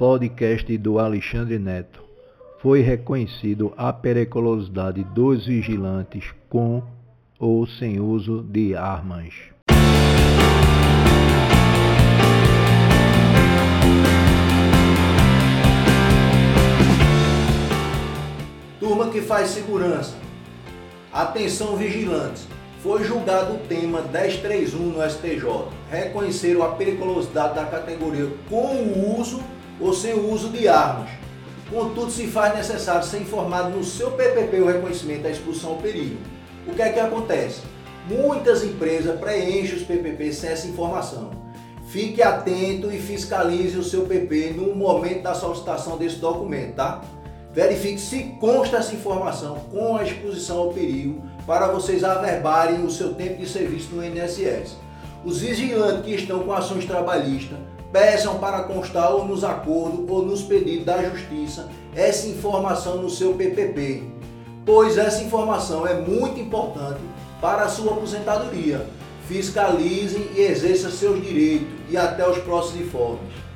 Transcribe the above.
podcast do Alexandre Neto, foi reconhecido a periculosidade dos vigilantes com ou sem uso de armas. Turma que faz segurança. Atenção vigilantes. Foi julgado o tema 1031 no STJ. Reconheceram a periculosidade da categoria com o uso ou sem o uso de armas. Contudo, se faz necessário ser informado no seu PPP o reconhecimento da expulsão ao perigo. O que é que acontece? Muitas empresas preenchem os PPP sem essa informação. Fique atento e fiscalize o seu PP no momento da solicitação desse documento, tá? Verifique se consta essa informação com a exposição ao perigo para vocês averbarem o seu tempo de serviço no INSS. Os vigilantes que estão com ações trabalhistas peçam para constar ou nos acordos ou nos pedidos da Justiça essa informação no seu PPP, pois essa informação é muito importante para a sua aposentadoria. Fiscalizem e exerçam seus direitos e até os próximos informes.